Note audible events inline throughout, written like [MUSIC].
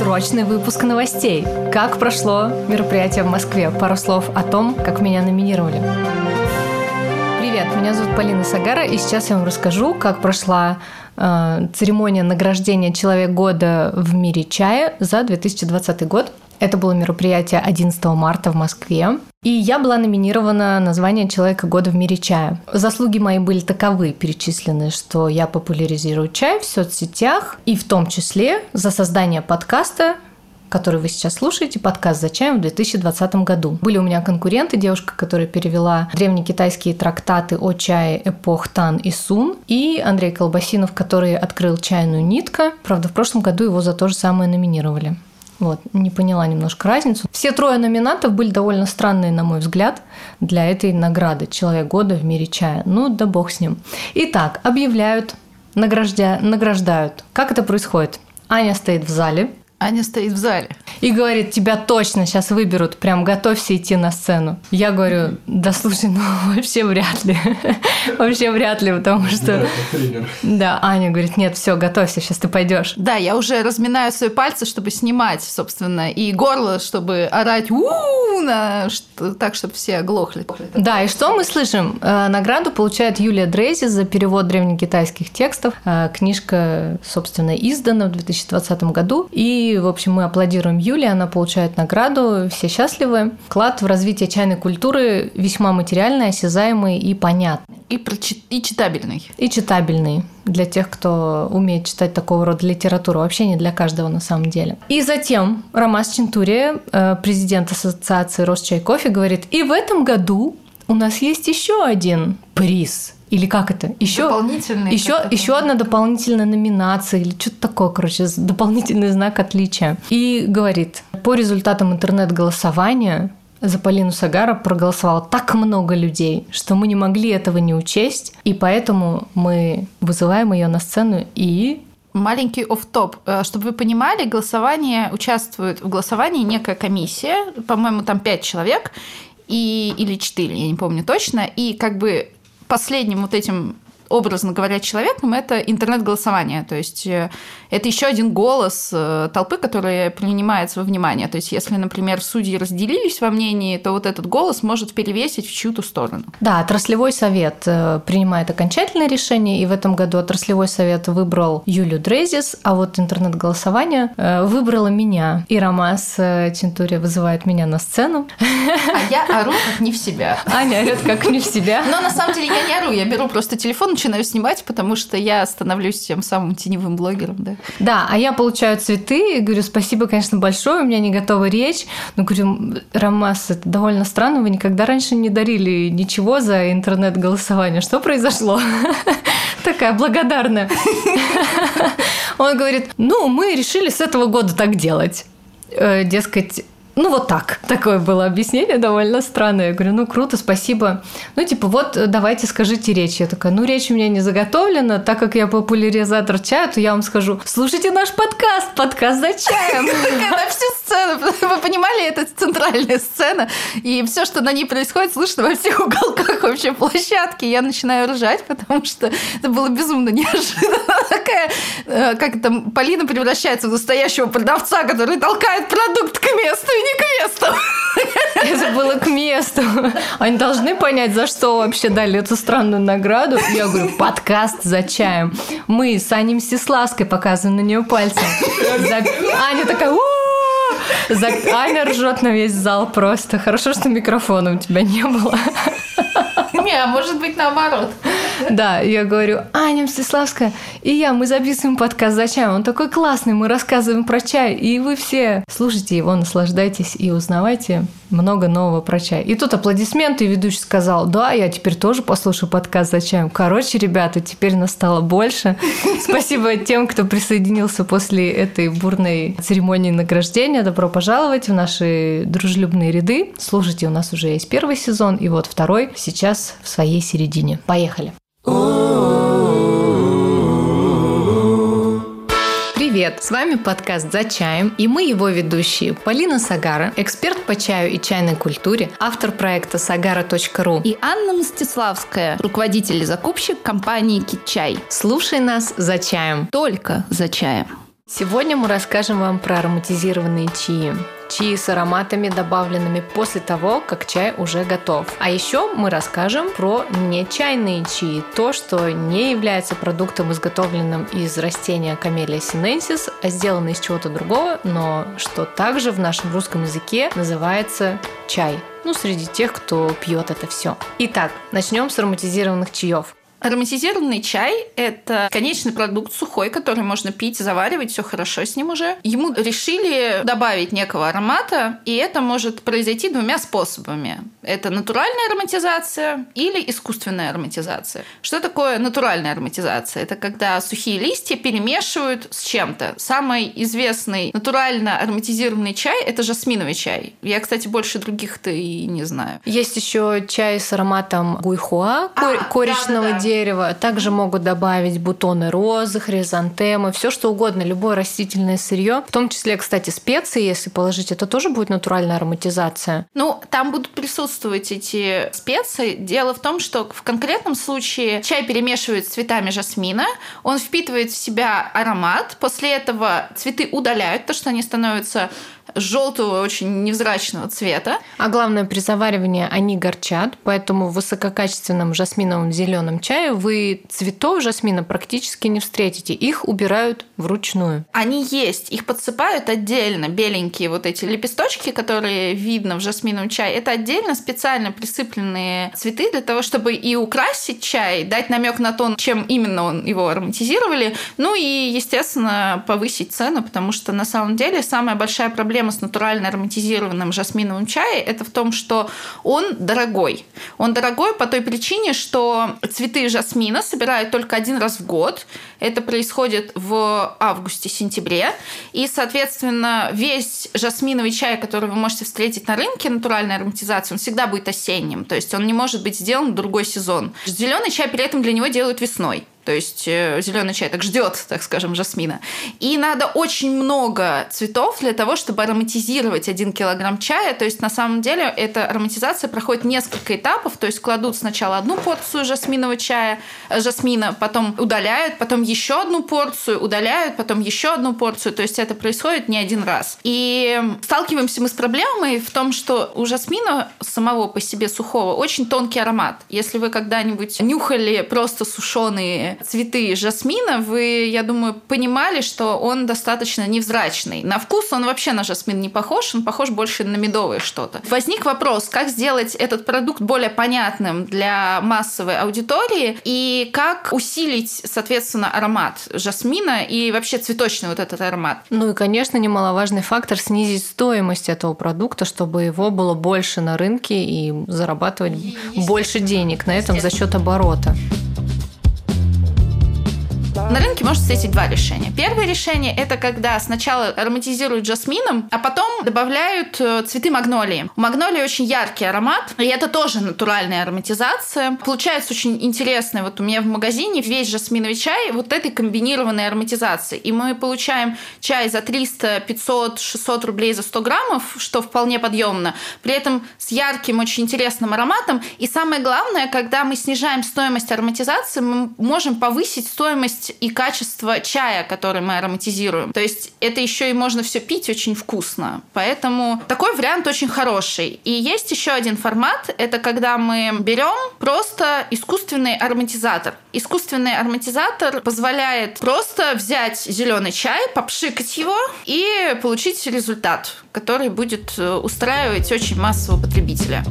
Срочный выпуск новостей. Как прошло мероприятие в Москве? Пару слов о том, как меня номинировали. Привет, меня зовут Полина Сагара, и сейчас я вам расскажу, как прошла э, церемония награждения «Человек года» в мире чая за 2020 год. Это было мероприятие 11 марта в Москве. И я была номинирована на звание Человека года в мире чая. Заслуги мои были таковы, перечислены, что я популяризирую чай в соцсетях, и в том числе за создание подкаста который вы сейчас слушаете, подкаст «За чаем» в 2020 году. Были у меня конкуренты, девушка, которая перевела древнекитайские трактаты о чае эпох Тан и Сун, и Андрей Колбасинов, который открыл чайную нитка. Правда, в прошлом году его за то же самое номинировали. Вот, не поняла немножко разницу. Все трое номинантов были довольно странные, на мой взгляд, для этой награды «Человек года в мире чая». Ну, да бог с ним. Итак, объявляют, награждя... награждают. Как это происходит? Аня стоит в зале, Аня стоит в зале. И говорит, тебя точно сейчас выберут, прям готовься идти на сцену. Я говорю, да слушай, ну [LAUGHS] вообще вряд ли. [LAUGHS] вообще вряд ли, потому что... Да, Аня говорит, нет, все, готовься, сейчас ты пойдешь. Да, я уже разминаю свои пальцы, чтобы снимать, собственно, и горло, чтобы орать у так, чтобы все оглохли. Да, и что мы слышим? Э, награду получает Юлия Дрейзи за перевод древнекитайских текстов. Э, книжка, собственно, издана в 2020 году. И в общем, мы аплодируем Юле, она получает награду, все счастливы. Вклад в развитие чайной культуры весьма материальный, осязаемый и понятный. И, прочи- и читабельный. И читабельный для тех, кто умеет читать такого рода литературу. Вообще не для каждого на самом деле. И затем Ромас Чентурия, э, президент Ассоциации Росчай Кофе, говорит, и в этом году у нас есть еще один приз – или как это? Еще, еще, еще одна дополнительная номинация или что-то такое, короче, дополнительный знак отличия. И говорит, по результатам интернет-голосования за Полину Сагара проголосовало так много людей, что мы не могли этого не учесть, и поэтому мы вызываем ее на сцену и Маленький оф-топ. Э, чтобы вы понимали, голосование участвует в голосовании некая комиссия, по-моему, там пять человек, и, или четыре, я не помню точно, и как бы последним вот этим образно говоря, человеком, это интернет-голосование. То есть э, это еще один голос э, толпы, который принимается во внимание. То есть если, например, судьи разделились во мнении, то вот этот голос может перевесить в чью-то сторону. Да, отраслевой совет э, принимает окончательное решение, и в этом году отраслевой совет выбрал Юлю Дрезис, а вот интернет-голосование выбрало меня. И Ромас Чентурия вызывает меня на сцену. А я ору как не в себя. Аня орет как не в себя. Но на самом деле я не ору, я беру просто телефон, начинаю снимать, потому что я становлюсь тем самым теневым блогером, да. Да, а я получаю цветы и говорю, спасибо, конечно, большое, у меня не готова речь. Но говорю, Ромас, это довольно странно, вы никогда раньше не дарили ничего за интернет-голосование. Что произошло? [LAUGHS] Такая благодарная. [LAUGHS] Он говорит, ну, мы решили с этого года так делать. Э, дескать, ну, вот так. Такое было объяснение довольно странное. Я говорю, ну, круто, спасибо. Ну, типа, вот давайте скажите речь. Я такая, ну, речь у меня не заготовлена. Так как я популяризатор чая, то я вам скажу, слушайте наш подкаст, подкаст за чаем. [LAUGHS] На всю сцену. Вы понимали, это центральная сцена. И все, что на ней происходит, слышно во всех уголках вообще площадки. Я начинаю ржать, потому что это было безумно неожиданно. [LAUGHS] Такая, э, как там, Полина превращается в настоящего продавца, который толкает продукт к месту и не к месту. Это было к месту. Они должны понять, за что вообще дали эту странную награду. Я говорю, подкаст за чаем. Мы с Аней Мстиславской показываем на нее пальцем. Аня такая, Аня ржет на весь зал просто. Хорошо, что микрофона у тебя не было. Не, а может быть наоборот. Да, я говорю, Аня Мстиславская и я, мы записываем подкаст за чаем. Он такой классный, мы рассказываем про чай, и вы все слушайте его, наслаждайтесь и узнавайте много нового про чай. И тут аплодисменты, и ведущий сказал, да, я теперь тоже послушаю подкаст за чаем. Короче, ребята, теперь нас стало больше. Спасибо тем, кто присоединился после этой бурной церемонии награждения. Добро пожаловать в наши дружелюбные ряды. Слушайте, у нас уже есть первый сезон, и вот второй сейчас в своей середине. Поехали! Привет! С вами подкаст «За чаем» и мы его ведущие Полина Сагара, эксперт по чаю и чайной культуре, автор проекта sagara.ru и Анна Мстиславская, руководитель и закупщик компании «Китчай». Слушай нас за чаем. Только за чаем. Сегодня мы расскажем вам про ароматизированные чаи. Чаи с ароматами, добавленными после того, как чай уже готов. А еще мы расскажем про нечайные чаи. То, что не является продуктом, изготовленным из растения Camellia sinensis, а сделано из чего-то другого, но что также в нашем русском языке называется чай. Ну, среди тех, кто пьет это все. Итак, начнем с ароматизированных чаев. Ароматизированный чай – это конечный продукт сухой, который можно пить, заваривать, все хорошо с ним уже. Ему решили добавить некого аромата, и это может произойти двумя способами. Это натуральная ароматизация или искусственная ароматизация. Что такое натуральная ароматизация? Это когда сухие листья перемешивают с чем-то. Самый известный натурально ароматизированный чай – это жасминовый чай. Я, кстати, больше других-то и не знаю. Есть еще чай с ароматом гуйхуа, а, коричного да, да, да дерева. Также могут добавить бутоны розы, хризантемы, все что угодно, любое растительное сырье. В том числе, кстати, специи, если положить, это тоже будет натуральная ароматизация. Ну, там будут присутствовать эти специи. Дело в том, что в конкретном случае чай перемешивают с цветами жасмина, он впитывает в себя аромат, после этого цветы удаляют, то, что они становятся желтого, очень невзрачного цвета. А главное, при заваривании они горчат, поэтому в высококачественном жасминовом зеленом чае вы цветов жасмина практически не встретите. Их убирают вручную. Они есть, их подсыпают отдельно, беленькие вот эти лепесточки, которые видно в жасминовом чае. Это отдельно специально присыпленные цветы для того, чтобы и украсить чай, дать намек на то, чем именно он его ароматизировали, ну и, естественно, повысить цену, потому что на самом деле самая большая проблема с натурально ароматизированным жасминовым чаем это в том, что он дорогой. Он дорогой по той причине, что цветы жасмина собирают только один раз в год. Это происходит в августе-сентябре. И, соответственно, весь жасминовый чай, который вы можете встретить на рынке, натуральной ароматизации, он всегда будет осенним. То есть он не может быть сделан в другой сезон. Зеленый чай при этом для него делают весной. То есть э, зеленый чай так ждет, так скажем, жасмина. И надо очень много цветов для того, чтобы ароматизировать один килограмм чая. То есть на самом деле эта ароматизация проходит несколько этапов. То есть кладут сначала одну порцию жасминового чая, э, жасмина, потом удаляют, потом еще одну порцию, удаляют, потом еще одну порцию. То есть это происходит не один раз. И сталкиваемся мы с проблемой в том, что у жасмина самого по себе сухого очень тонкий аромат. Если вы когда-нибудь нюхали просто сушеные цветы жасмина, вы, я думаю, понимали, что он достаточно невзрачный. На вкус он вообще на жасмин не похож, он похож больше на медовое что-то. Возник вопрос, как сделать этот продукт более понятным для массовой аудитории и как усилить, соответственно, аромат жасмина и вообще цветочный вот этот аромат. Ну и, конечно, немаловажный фактор снизить стоимость этого продукта, чтобы его было больше на рынке и зарабатывать больше денег на этом за счет оборота. На рынке можно встретить два решения. Первое решение – это когда сначала ароматизируют жасмином, а потом добавляют э, цветы магнолии. У магнолии очень яркий аромат, и это тоже натуральная ароматизация. Получается очень интересно. Вот у меня в магазине весь жасминовый чай вот этой комбинированной ароматизации. И мы получаем чай за 300, 500, 600 рублей за 100 граммов, что вполне подъемно. При этом с ярким, очень интересным ароматом. И самое главное, когда мы снижаем стоимость ароматизации, мы можем повысить стоимость и качество чая, который мы ароматизируем. То есть это еще и можно все пить очень вкусно. Поэтому такой вариант очень хороший. И есть еще один формат. Это когда мы берем просто искусственный ароматизатор. Искусственный ароматизатор позволяет просто взять зеленый чай, попшикать его и получить результат, который будет э, устраивать очень массового потребителя.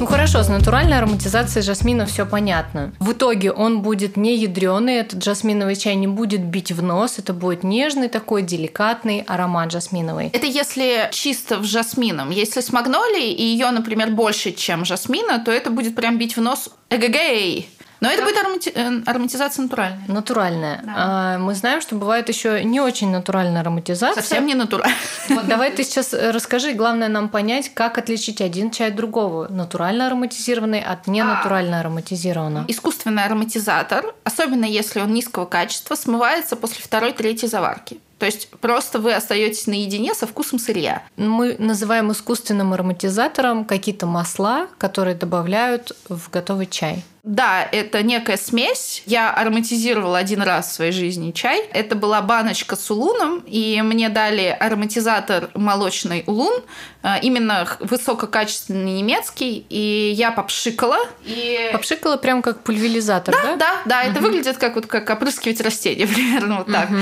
Ну хорошо, с натуральной ароматизацией жасмина все понятно. В итоге он будет не ядреный, этот жасминовый чай не будет бить в нос, это будет нежный такой деликатный аромат жасминовый. Это если чисто в жасмином. Если с магнолией и ее, например, больше, чем жасмина, то это будет прям бить в нос эгэгэй. Но это будет аромати... Э, ароматизация натуральная. Натуральная. Да. А, мы знаем, что бывает еще не очень натуральная ароматизация. Совсем не натуральная. Вот давай ты сейчас расскажи, главное нам понять, как отличить один чай от другого. Натурально ароматизированный от ненатурально ароматизированного. Искусственный ароматизатор, особенно если он низкого качества, смывается после второй-третьей заварки. То есть просто вы остаетесь наедине со вкусом сырья. Мы называем искусственным ароматизатором какие-то масла, которые добавляют в готовый чай. Да, это некая смесь. Я ароматизировала один раз в своей жизни чай. Это была баночка с улуном, и мне дали ароматизатор молочный улун, э, именно высококачественный немецкий, и я попшикала. И... Попшикала прям как пульверизатор, да? Да, да, да. Это угу. выглядит как, вот, как опрыскивать растения, [LAUGHS] примерно вот так. Угу.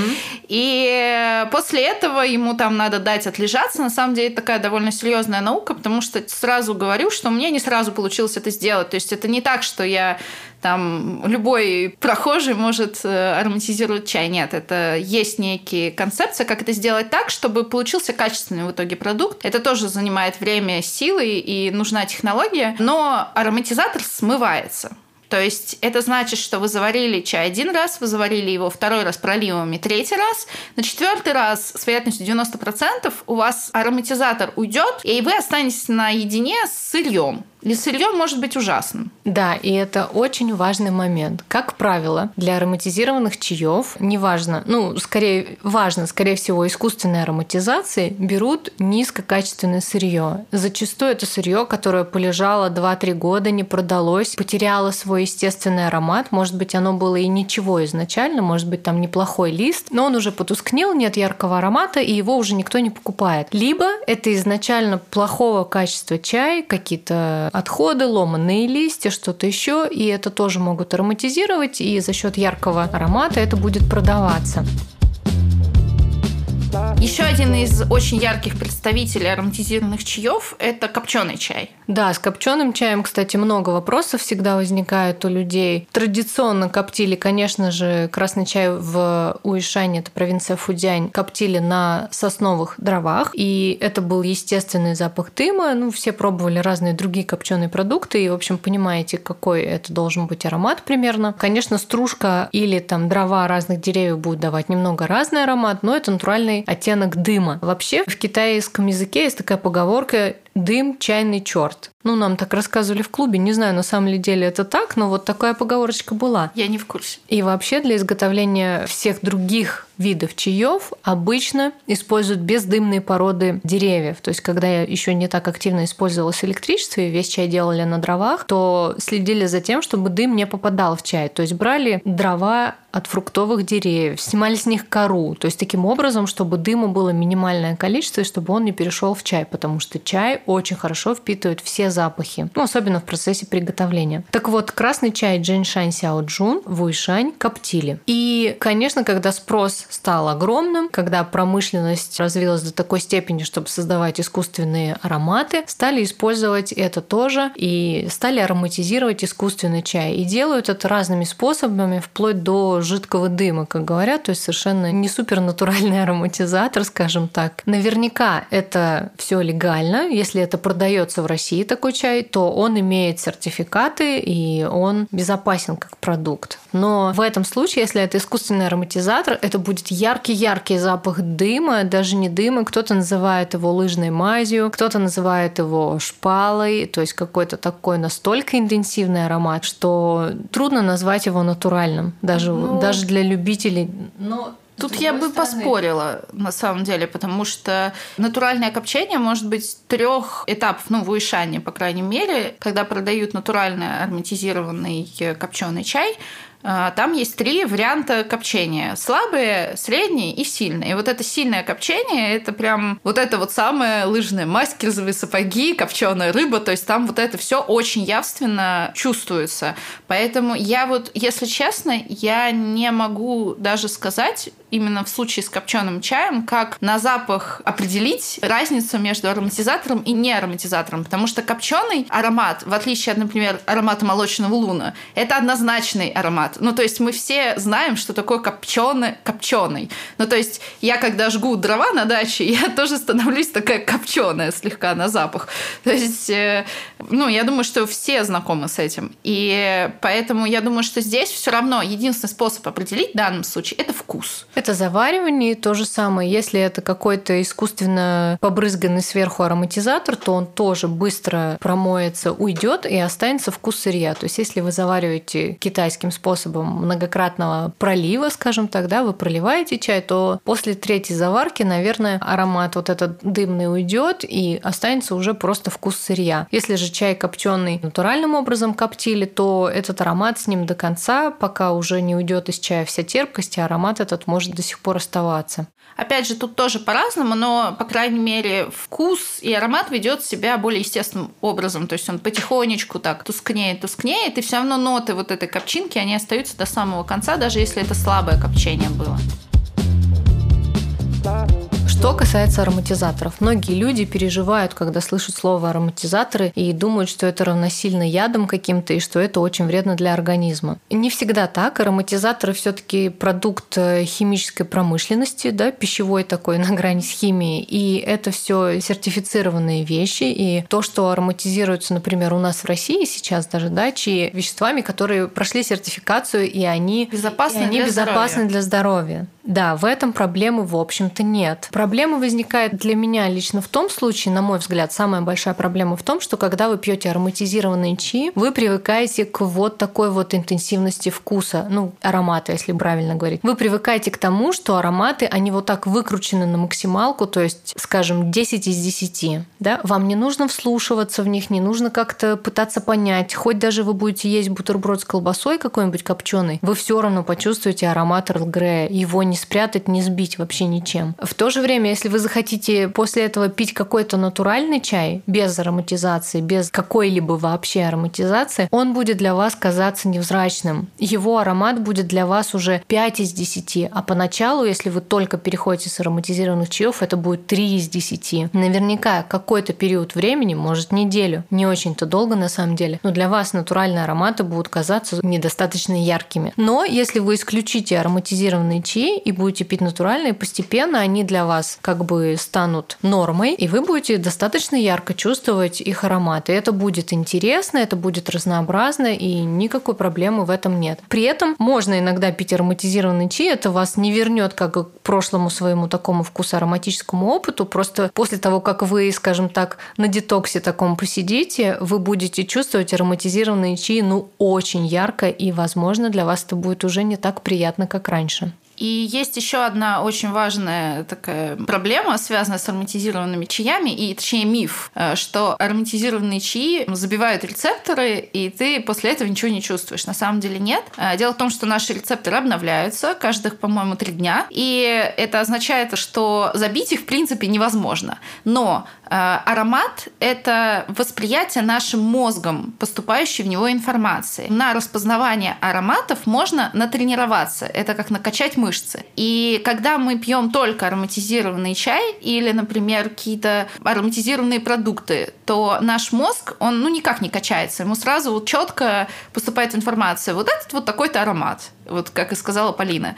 И после этого ему там надо дать отлежаться. На самом деле это такая довольно серьезная наука, потому что сразу говорю, что мне не сразу получилось это сделать. То есть это не так, что я там любой прохожий может э, ароматизировать чай. Нет, это есть некие концепции, как это сделать так, чтобы получился качественный в итоге продукт. Это тоже занимает время, силы и нужна технология, но ароматизатор смывается. То есть это значит, что вы заварили чай один раз, вы заварили его второй раз проливами, третий раз. На четвертый раз с вероятностью 90% у вас ароматизатор уйдет, и вы останетесь наедине с сырьем. Сырье может быть ужасным. Да, и это очень важный момент. Как правило, для ароматизированных чаев, неважно, ну, скорее, важно, скорее всего, искусственной ароматизации, берут низкокачественное сырье. Зачастую это сырье, которое полежало 2-3 года, не продалось, потеряло свой естественный аромат. Может быть, оно было и ничего изначально, может быть, там неплохой лист, но он уже потускнел, нет яркого аромата, и его уже никто не покупает. Либо это изначально плохого качества чай, какие-то отходы, ломанные листья, что-то еще, и это тоже могут ароматизировать, и за счет яркого аромата это будет продаваться. Еще один из очень ярких представителей ароматизированных чаев – это копченый чай. Да, с копченым чаем, кстати, много вопросов всегда возникает у людей. Традиционно коптили, конечно же, красный чай в Уишане, это провинция Фудянь, коптили на сосновых дровах, и это был естественный запах дыма. Ну, все пробовали разные другие копченые продукты, и, в общем, понимаете, какой это должен быть аромат примерно. Конечно, стружка или там дрова разных деревьев будут давать немного разный аромат, но это натуральный оттенок дыма. Вообще в китайском языке есть такая поговорка «дым – чайный черт». Ну, нам так рассказывали в клубе. Не знаю, на самом деле это так, но вот такая поговорочка была. Я не в курсе. И вообще для изготовления всех других видов чаев обычно используют бездымные породы деревьев. То есть, когда я еще не так активно использовалось электричество и весь чай делали на дровах, то следили за тем, чтобы дым не попадал в чай. То есть брали дрова от фруктовых деревьев, снимали с них кору. То есть таким образом, чтобы дыма было минимальное количество и чтобы он не перешел в чай, потому что чай очень хорошо впитывает все запахи, ну, особенно в процессе приготовления. Так вот, красный чай Джиншань Сяо Джун в Уишань коптили. И, конечно, когда спрос стал огромным, когда промышленность развилась до такой степени, чтобы создавать искусственные ароматы, стали использовать это тоже и стали ароматизировать искусственный чай. И делают это разными способами, вплоть до жидкого дыма, как говорят, то есть совершенно не супернатуральный [LAUGHS] ароматизатор, скажем так. Наверняка это все легально, если это продается в России такой такой чай, то он имеет сертификаты и он безопасен как продукт. Но в этом случае, если это искусственный ароматизатор, это будет яркий-яркий запах дыма, даже не дыма, кто-то называет его лыжной мазью, кто-то называет его шпалой, то есть какой-то такой настолько интенсивный аромат, что трудно назвать его натуральным, даже, ну, даже для любителей. Но Тут я бы стороны... поспорила, на самом деле, потому что натуральное копчение может быть трех этапов, ну, в Уишане, по крайней мере, когда продают натуральный ароматизированный копченый чай, там есть три варианта копчения. Слабые, средние и сильные. И вот это сильное копчение, это прям вот это вот самое лыжное мазь, кирзовые сапоги, копченая рыба. То есть там вот это все очень явственно чувствуется. Поэтому я вот, если честно, я не могу даже сказать, именно в случае с копченым чаем, как на запах определить разницу между ароматизатором и не ароматизатором. Потому что копченый аромат, в отличие от, например, аромата молочного луна, это однозначный аромат. Ну, то есть мы все знаем, что такое копченый, копченый. Ну, то есть я, когда жгу дрова на даче, [LAUGHS] я тоже становлюсь такая копченая слегка на запах. То есть, э, ну, я думаю, что все знакомы с этим. И поэтому я думаю, что здесь все равно единственный способ определить в данном случае – это вкус. Это заваривание, то же самое. Если это какой-то искусственно побрызганный сверху ароматизатор, то он тоже быстро промоется, уйдет и останется вкус сырья. То есть если вы завариваете китайским способом, способом многократного пролива, скажем так, да, вы проливаете чай, то после третьей заварки, наверное, аромат вот этот дымный уйдет и останется уже просто вкус сырья. Если же чай копченый натуральным образом коптили, то этот аромат с ним до конца, пока уже не уйдет из чая вся терпкость, и аромат этот может до сих пор оставаться. Опять же, тут тоже по-разному, но, по крайней мере, вкус и аромат ведет себя более естественным образом. То есть он потихонечку так тускнеет, тускнеет, и все равно ноты вот этой копчинки, они остаются до самого конца, даже если это слабое копчение было. Что касается ароматизаторов, многие люди переживают, когда слышат слово ароматизаторы и думают, что это равносильно ядом каким-то и что это очень вредно для организма. Не всегда так. Ароматизаторы все-таки продукт э, химической промышленности, да, пищевой такой [LAUGHS] на грани с химией. И это все сертифицированные вещи. И то, что ароматизируется, например, у нас в России сейчас даже, да, чьи веществами, которые прошли сертификацию, и они безопасны, и они для, безопасны здоровья. для здоровья. Да, в этом проблемы, в общем-то, нет. Проблема возникает для меня лично в том случае, на мой взгляд, самая большая проблема в том, что когда вы пьете ароматизированные чаи, вы привыкаете к вот такой вот интенсивности вкуса, ну, аромата, если правильно говорить. Вы привыкаете к тому, что ароматы, они вот так выкручены на максималку, то есть, скажем, 10 из 10. Да? Вам не нужно вслушиваться в них, не нужно как-то пытаться понять. Хоть даже вы будете есть бутерброд с колбасой какой-нибудь копченый, вы все равно почувствуете аромат Эрл Грея. Его не спрятать, не сбить вообще ничем. В то же время, если вы захотите после этого пить какой-то натуральный чай, без ароматизации, без какой-либо вообще ароматизации, он будет для вас казаться невзрачным. Его аромат будет для вас уже 5 из 10, а поначалу, если вы только переходите с ароматизированных чаев, это будет 3 из 10. Наверняка какой-то период времени, может неделю, не очень-то долго на самом деле, но для вас натуральные ароматы будут казаться недостаточно яркими. Но если вы исключите ароматизированные чаи и будете пить натуральные, постепенно они для вас как бы станут нормой, и вы будете достаточно ярко чувствовать их аромат. И это будет интересно, это будет разнообразно, и никакой проблемы в этом нет. При этом можно иногда пить ароматизированный чай, это вас не вернет как к прошлому своему такому вкусу ароматическому опыту. Просто после того, как вы, скажем так, на детоксе таком посидите, вы будете чувствовать ароматизированные чаи ну очень ярко, и, возможно, для вас это будет уже не так приятно, как раньше. И есть еще одна очень важная такая проблема, связанная с ароматизированными чаями, и точнее миф, э, что ароматизированные чаи забивают рецепторы, и ты после этого ничего не чувствуешь. На самом деле нет. Э, дело в том, что наши рецепторы обновляются каждых, по-моему, три дня, и это означает, что забить их в принципе невозможно. Но э, аромат – это восприятие нашим мозгом поступающей в него информации. На распознавание ароматов можно натренироваться. Это как накачать мышцы. И когда мы пьем только ароматизированный чай или, например, какие-то ароматизированные продукты, то наш мозг, он ну, никак не качается. Ему сразу вот четко поступает информация. Вот этот вот такой-то аромат вот как и сказала Полина.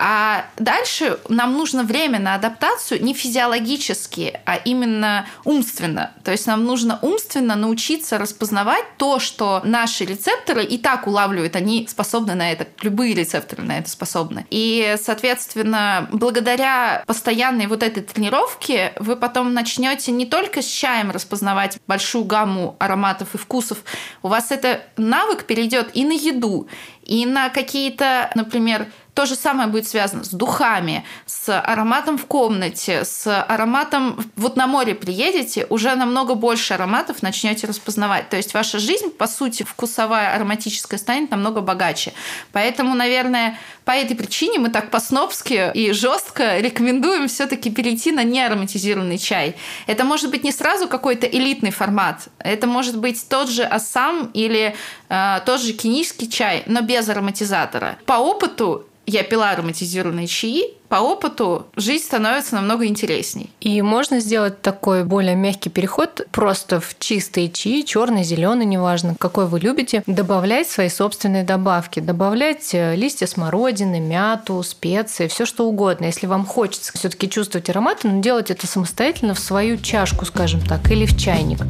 А дальше нам нужно время на адаптацию не физиологически, а именно умственно. То есть нам нужно умственно научиться распознавать то, что наши рецепторы и так улавливают, они способны на это, любые рецепторы на это способны. И, соответственно, благодаря постоянной вот этой тренировке вы потом начнете не только с чаем распознавать большую гамму ароматов и вкусов, у вас это навык перейдет и на еду, и на какие-то, например, то же самое будет связано с духами, с ароматом в комнате, с ароматом... Вот на море приедете, уже намного больше ароматов начнете распознавать. То есть ваша жизнь, по сути, вкусовая, ароматическая станет намного богаче. Поэтому, наверное, по этой причине мы так по-снобски и жестко рекомендуем все-таки перейти на неароматизированный чай. Это может быть не сразу какой-то элитный формат. Это может быть тот же ассам или э, тот же кенийский чай, но без ароматизатора. По опыту я пила ароматизированные чаи, по опыту жизнь становится намного интересней. И можно сделать такой более мягкий переход просто в чистые чаи, черный, зеленый, неважно, какой вы любите, добавлять свои собственные добавки, добавлять э, листья смородины, мяту, специи, все что угодно. Если вам хочется все-таки чувствовать ароматы, но делать это самостоятельно в свою чашку, скажем так, или в чайник.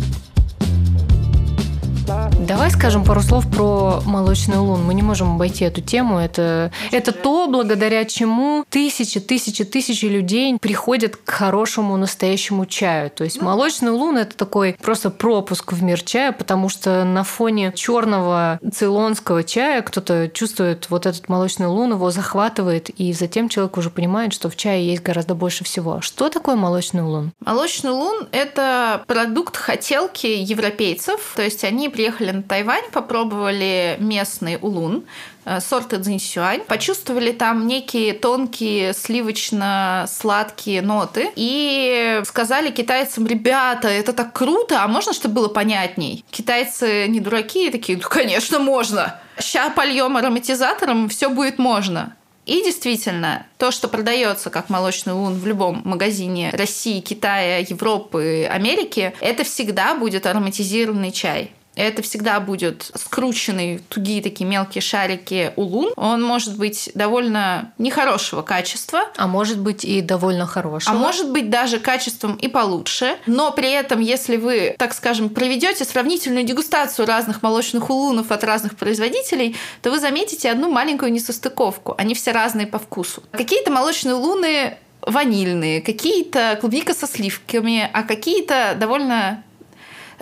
Давай скажем пару слов про молочный лун. Мы не можем обойти эту тему. Это, это то, благодаря чему тысячи, тысячи, тысячи людей приходят к хорошему настоящему чаю. То есть ну, молочный лун это такой просто пропуск в мир чая, потому что на фоне черного цейлонского чая кто-то чувствует вот этот молочный лун, его захватывает, и затем человек уже понимает, что в чае есть гораздо больше всего. Что такое молочный лун? Молочный лун – это продукт хотелки европейцев. То есть они приехали на Тайвань, попробовали местный улун, э, сорта цзиньсюань, почувствовали там некие тонкие сливочно-сладкие ноты и сказали китайцам, ребята, это так круто, а можно, чтобы было понятней? Китайцы не дураки, такие, ну, конечно, можно. Ща польем ароматизатором, все будет можно. И действительно, то, что продается как молочный лун в любом магазине России, Китая, Европы, Америки, это всегда будет ароматизированный чай это всегда будет скрученный, тугие такие мелкие шарики улун. Он может быть довольно нехорошего качества. А может быть и довольно хорошего. А может быть даже качеством и получше. Но при этом, если вы, так скажем, проведете сравнительную дегустацию разных молочных улунов от разных производителей, то вы заметите одну маленькую несостыковку. Они все разные по вкусу. Какие-то молочные улуны ванильные, какие-то клубника со сливками, а какие-то довольно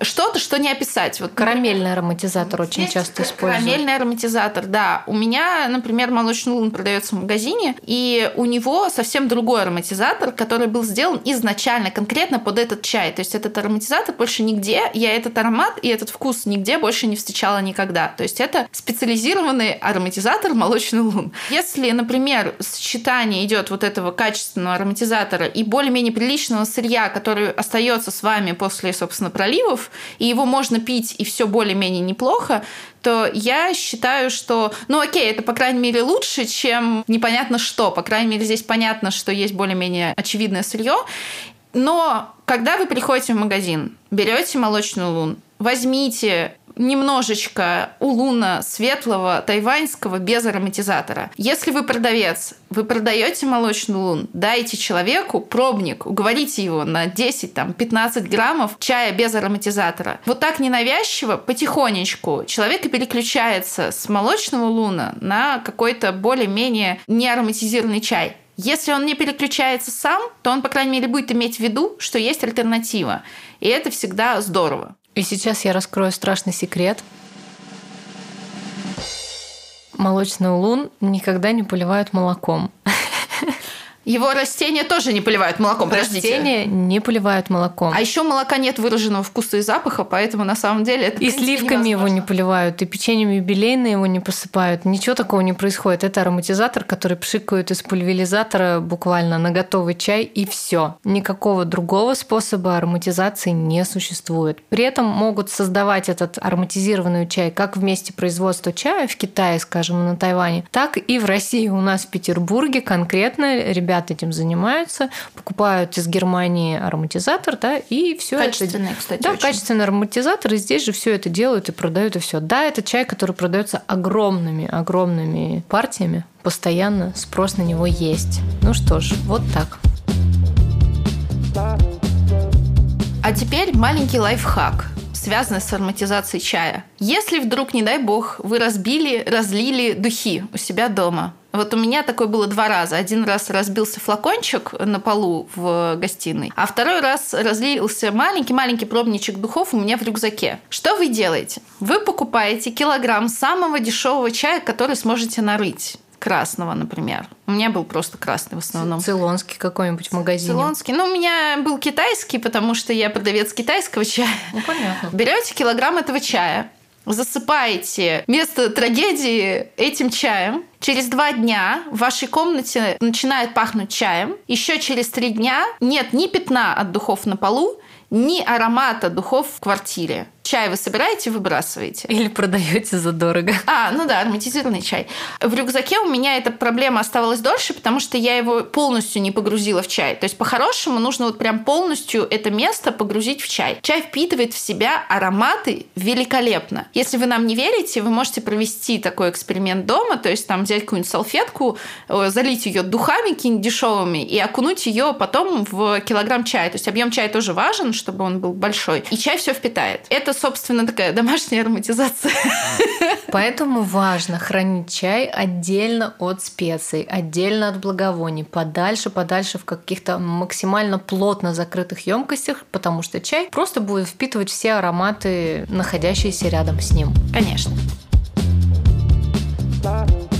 что-то, что не описать. Вот, карамельный ароматизатор очень часто используют. Карамельный ароматизатор, да. У меня, например, молочный лун продается в магазине, и у него совсем другой ароматизатор, который был сделан изначально конкретно под этот чай. То есть этот ароматизатор больше нигде, я этот аромат и этот вкус нигде больше не встречала никогда. То есть это специализированный ароматизатор молочный лун. Если, например, сочетание идет вот этого качественного ароматизатора и более-менее приличного сырья, который остается с вами после, собственно, проливов, и его можно пить, и все более-менее неплохо, то я считаю, что, ну окей, это, по крайней мере, лучше, чем непонятно что. По крайней мере, здесь понятно, что есть более-менее очевидное сырье. Но когда вы приходите в магазин, берете молочный лун, возьмите немножечко улуна светлого тайваньского без ароматизатора. Если вы продавец, вы продаете молочный лун, дайте человеку пробник, уговорите его на 10-15 граммов чая без ароматизатора. Вот так ненавязчиво, потихонечку человек и переключается с молочного луна на какой-то более-менее неароматизированный чай. Если он не переключается сам, то он, по крайней мере, будет иметь в виду, что есть альтернатива. И это всегда здорово. И сейчас я раскрою страшный секрет. Молочный улун никогда не поливают молоком. [LAUGHS] Его растения тоже не поливают молоком, подождите. Растения не поливают молоком. А еще молока нет выраженного вкуса и запаха, поэтому на самом деле это И сливками его не поливают, и печеньем юбилейные его не посыпают. Ничего такого не происходит. Это ароматизатор, который пшикают из пульверизатора буквально на готовый чай, и все. Никакого другого способа ароматизации не существует. При этом могут создавать этот ароматизированный чай как в месте производства чая в Китае, скажем, на Тайване, так и в России. У нас в Петербурге конкретно ребята ребята этим занимаются, покупают из Германии ароматизатор, да, и все это... Качественный, кстати. Да, очень. качественный ароматизатор, и здесь же все это делают и продают, и все. Да, это чай, который продается огромными, огромными партиями, постоянно спрос на него есть. Ну что ж, вот так. А теперь маленький лайфхак связанный с ароматизацией чая. Если вдруг, не дай бог, вы разбили, разлили духи у себя дома, вот у меня такое было два раза. Один раз разбился флакончик на полу в гостиной, а второй раз разлился маленький-маленький пробничек духов у меня в рюкзаке. Что вы делаете? Вы покупаете килограмм самого дешевого чая, который сможете нарыть красного, например. У меня был просто красный в основном. Цейлонский какой-нибудь в магазине. Цейлонский. Ну, у меня был китайский, потому что я продавец китайского чая. Ну, понятно. Берете килограмм этого чая, засыпаете место трагедии этим чаем. Через два дня в вашей комнате начинает пахнуть чаем. Еще через три дня нет ни пятна от духов на полу, ни аромата духов в квартире. Чай вы собираете и выбрасываете. Или продаете задорого. А, ну да, ароматизированный чай. В рюкзаке у меня эта проблема оставалась дольше, потому что я его полностью не погрузила в чай. То есть по-хорошему нужно вот прям полностью это место погрузить в чай. Чай впитывает в себя ароматы великолепно. Если вы нам не верите, вы можете провести такой эксперимент дома, то есть там взять какую-нибудь салфетку, э, залить ее духами какими-нибудь дешевыми и окунуть ее потом в килограмм чая. То есть объем чая тоже важен, чтобы он был большой. И чай все впитает. Это собственно, такая домашняя ароматизация. [LAUGHS] Поэтому важно хранить чай отдельно от специй, отдельно от благовоний, подальше, подальше в каких-то максимально плотно закрытых емкостях, потому что чай просто будет впитывать все ароматы, находящиеся рядом с ним. Конечно.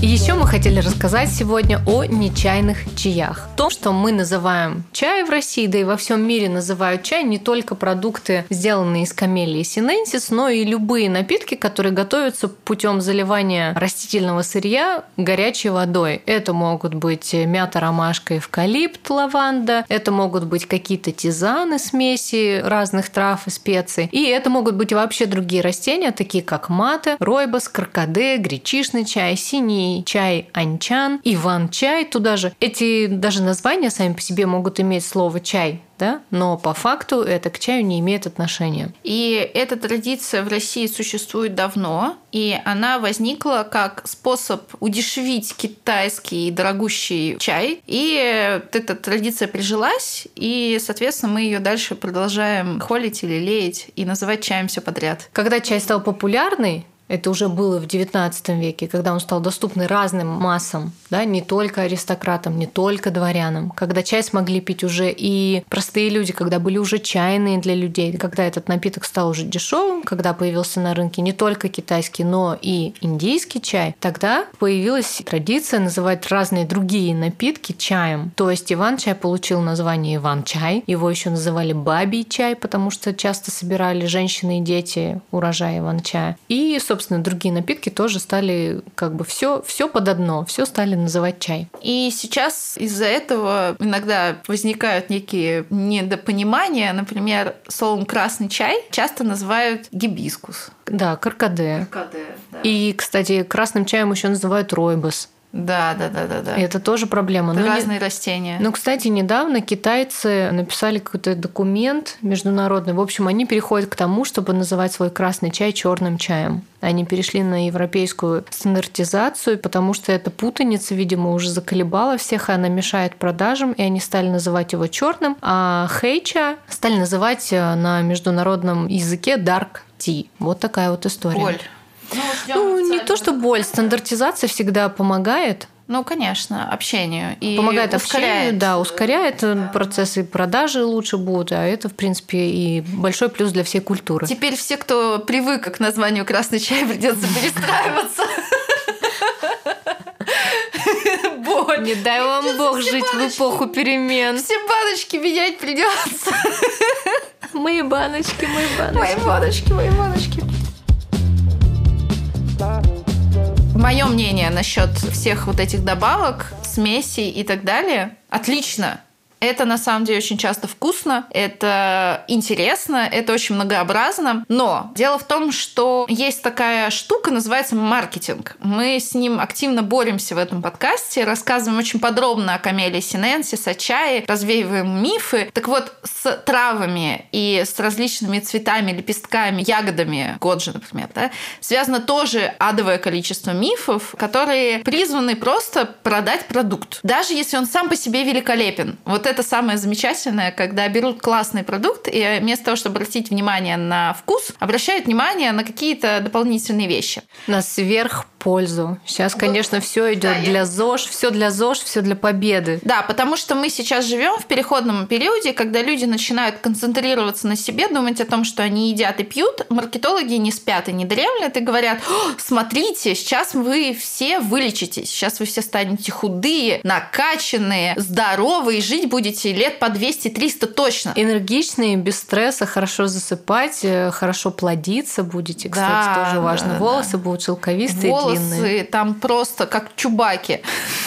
Еще мы хотели рассказать сегодня о нечайных чаях. То, что мы называем чай в России, да и во всем мире называют чай не только продукты, сделанные из камелии синенсис, но и любые напитки, которые готовятся путем заливания растительного сырья горячей водой. Это могут быть мята, ромашка, эвкалипт, лаванда, это могут быть какие-то тизаны, смеси разных трав и специй, и это могут быть вообще другие растения, такие как маты, ройбос, каркаде, гречишный чай, синий чай анчан, иван-чай туда же. Эти даже названия сами по себе могут иметь слово чай, да, но по факту это к чаю не имеет отношения. И эта традиция в России существует давно, и она возникла как способ удешевить китайский дорогущий чай. И эта традиция прижилась, и, соответственно, мы ее дальше продолжаем холить или леять и называть чаем все подряд. Когда чай стал популярный, это уже было в XIX веке, когда он стал доступный разным массам, да, не только аристократам, не только дворянам, когда чай смогли пить уже и простые люди, когда были уже чайные для людей, когда этот напиток стал уже дешевым, когда появился на рынке не только китайский, но и индийский чай, тогда появилась традиция называть разные другие напитки чаем. То есть Иван-чай получил название Иван-чай, его еще называли бабий чай, потому что часто собирали женщины и дети урожай Иван-чая. И, собственно, собственно, другие напитки тоже стали как бы все, все под одно, все стали называть чай. И сейчас из-за этого иногда возникают некие недопонимания. Например, словом красный чай часто называют гибискус. Да, каркаде. Каркаде, да. И, кстати, красным чаем еще называют ройбос. Да, да, да, да, да. Это тоже проблема. Это Ну, не- разные растения. Ну, кстати, недавно китайцы написали какой-то документ международный. В общем, они переходят к тому, чтобы называть свой красный чай черным чаем. Они перешли на европейскую стандартизацию, потому что эта путаница, видимо, уже заколебала всех, и она мешает продажам, и они стали называть его черным, а хейча стали называть э, на международном языке dark tea. Вот такая вот история. Боль. Ну, не то, что боль, стандартизация всегда помогает. Ну, конечно, общению. И Помогает ускоряет. общению, да, ускоряет э, процессы продажи лучше будут, а это, в принципе, и большой плюс для всей культуры. Теперь все, кто привык к названию красный чай, придется перестраиваться. Боль. Не дай вам Бог жить в эпоху перемен. Все баночки менять придется. Мои баночки, мои баночки. Мои баночки, мои баночки. Мое мнение насчет всех вот этих добавок, смесей и так далее отлично. Это на самом деле очень часто вкусно, это интересно, это очень многообразно. Но дело в том, что есть такая штука, называется маркетинг. Мы с ним активно боремся в этом подкасте, рассказываем очень подробно о камелии о чае, развеиваем мифы. Так вот, с травами и с различными цветами, лепестками, ягодами, годжи, например, да, связано тоже адовое количество мифов, которые призваны просто продать продукт. Даже если он сам по себе великолепен. Вот это самое замечательное, когда берут классный продукт и вместо того, чтобы обратить внимание на вкус, обращают внимание на какие-то дополнительные вещи. На сверхпользу. Сейчас, конечно, все идет для ЗОЖ, все для ЗОЖ, все для победы. Да, потому что мы сейчас живем в переходном периоде, когда люди начинают концентрироваться на себе, думать о том, что они едят и пьют. Маркетологи не спят и не дремлят и говорят, «О, смотрите, сейчас вы все вылечитесь, сейчас вы все станете худые, накачанные, здоровые, и жить будете лет по 200-300 точно. Энергичные, без стресса, хорошо засыпать, э, хорошо плодиться будете. Кстати, Да, тоже важно. да, Волосы будут шелковистые, длинные. Волосы там просто как чубаки.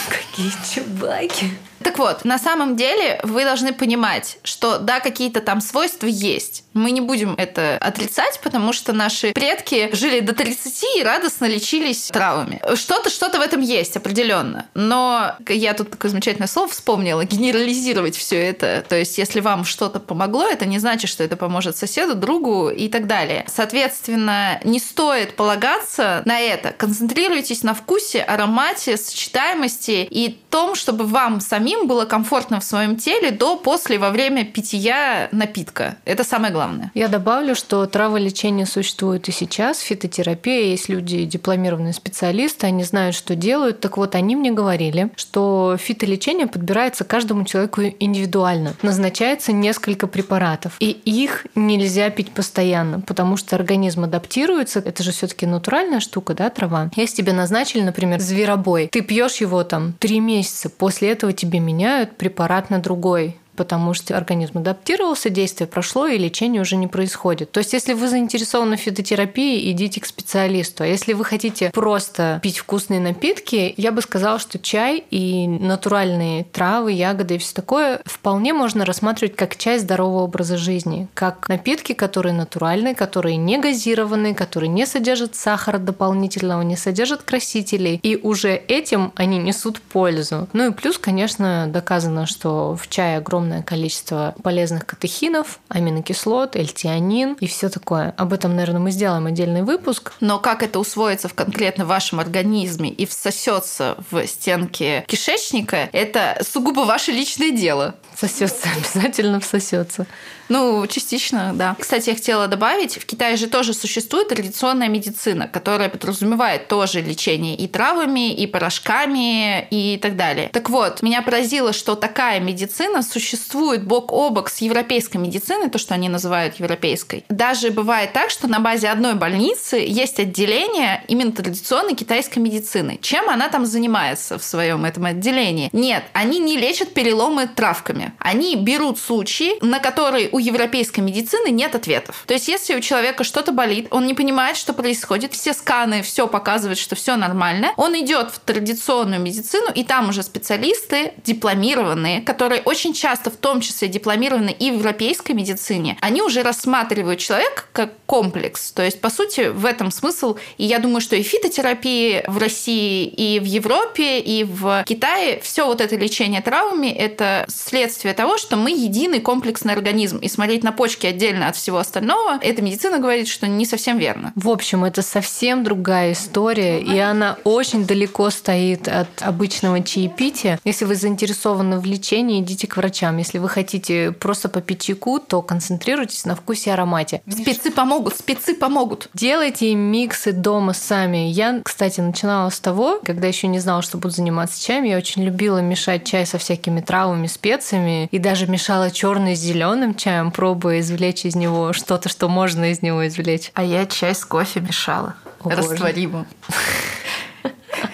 Какие чебаки. Так вот, на самом деле вы должны понимать, что да, какие-то там свойства есть. Мы не будем это отрицать, потому что наши предки жили до 30 и радостно лечились травами. Что-то, что-то в этом есть определенно. Но я тут такое замечательное слово вспомнила, генерализировать все это. То есть, если вам что-то помогло, это не значит, что это поможет соседу, другу и так далее. Соответственно, не стоит полагаться на это. Концентрируйтесь на вкусе, аромате, сочетаемости и том, чтобы вам самим было комфортно в своем теле до, после, во время питья напитка. Это самое главное. Я добавлю, что траволечение существует и сейчас, фитотерапия, есть люди, дипломированные специалисты, они знают, что делают. Так вот, они мне говорили, что фитолечение подбирается каждому человеку индивидуально. Назначается несколько препаратов, и их нельзя пить постоянно, потому что организм адаптируется. Это же все-таки натуральная штука, да, трава. Если тебе назначили, например, зверобой, ты пьешь его там три месяца, после этого тебе меняют препарат на другой потому что организм адаптировался, действие прошло, и лечение уже не происходит. То есть, если вы заинтересованы в фитотерапии, идите к специалисту. А если вы хотите просто пить вкусные напитки, я бы сказала, что чай и натуральные травы, ягоды и все такое вполне можно рассматривать как часть здорового образа жизни, как напитки, которые натуральные, которые не газированные, которые не содержат сахара дополнительного, не содержат красителей, и уже этим они несут пользу. Ну и плюс, конечно, доказано, что в чае огромное огромное количество полезных катехинов, аминокислот, эльтианин и все такое. Об этом, наверное, мы сделаем отдельный выпуск. Но как это усвоится в конкретно вашем организме и всосется в стенки кишечника, это сугубо ваше личное дело. Всосется, [LAUGHS] обязательно всосется. Ну, частично, да. Кстати, я хотела добавить, в Китае же тоже существует традиционная медицина, которая подразумевает тоже лечение и травами, и порошками, и так далее. Так вот, меня поразило, что такая медицина существует бок о бок с европейской медициной, то, что они называют европейской. Даже бывает так, что на базе одной больницы есть отделение именно традиционной китайской медицины. Чем она там занимается в своем этом отделении? Нет, они не лечат переломы травками. Они берут случаи, на которые у европейской медицины нет ответов. То есть, если у человека что-то болит, он не понимает, что происходит, все сканы, все показывают, что все нормально, он идет в традиционную медицину, и там уже специалисты дипломированные, которые очень часто, в том числе дипломированы и в европейской медицине, они уже рассматривают человека как комплекс. То есть, по сути, в этом смысл. И я думаю, что и фитотерапии в России, и в Европе, и в Китае, все вот это лечение травмами – это следствие того, что мы единый комплексный организм. И смотреть на почки отдельно от всего остального, эта медицина говорит, что не совсем верно. В общем, это совсем другая история, и она очень далеко стоит от обычного чаепития. Если вы заинтересованы в лечении, идите к врачам. Если вы хотите просто попить чайку, то концентрируйтесь на вкусе и аромате. Спецы помогут, спецы помогут. Делайте миксы дома сами. Я, кстати, начинала с того, когда еще не знала, что буду заниматься чаем, я очень любила мешать чай со всякими травами, специями, и даже мешала черный с зеленым чаем чаем, пробуя извлечь из него что-то, что можно из него извлечь. А я чай с кофе мешала. О, растворимым. [LAUGHS]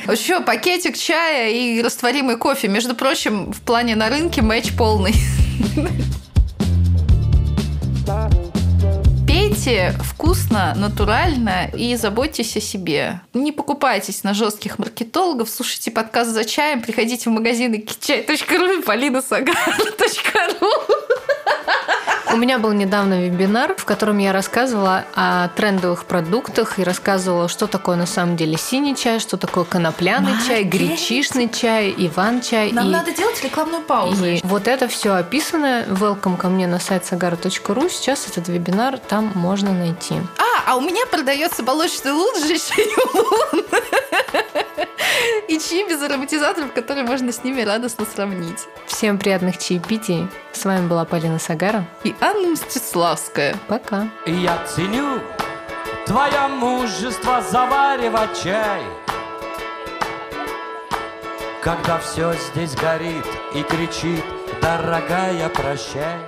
Еще пакетик чая и растворимый кофе. Между прочим, в плане на рынке матч полный. [LAUGHS] Пейте вкусно, натурально и заботьтесь о себе. Не покупайтесь на жестких маркетологов, слушайте подкаст за чаем, приходите в магазины кичай.ру и полинасагар.ру [LAUGHS] у меня был недавно вебинар, в котором я рассказывала о трендовых продуктах и рассказывала, что такое на самом деле синий чай, что такое конопляный Молодец. чай, гречишный чай, иван-чай. Нам и, надо делать рекламную паузу. И вот это все описано. Welcome ко мне на сайт sagara.ru. Сейчас этот вебинар там можно найти. А, а у меня продается молочный лун, лун. И чаи без ароматизаторов, которые можно с ними радостно сравнить. Всем приятных чаепитий. С вами была Полина Сагара. И Анна Мстиславская. Пока. Я ценю твое мужество заваривать чай. Когда все здесь горит и кричит, дорогая, прощай.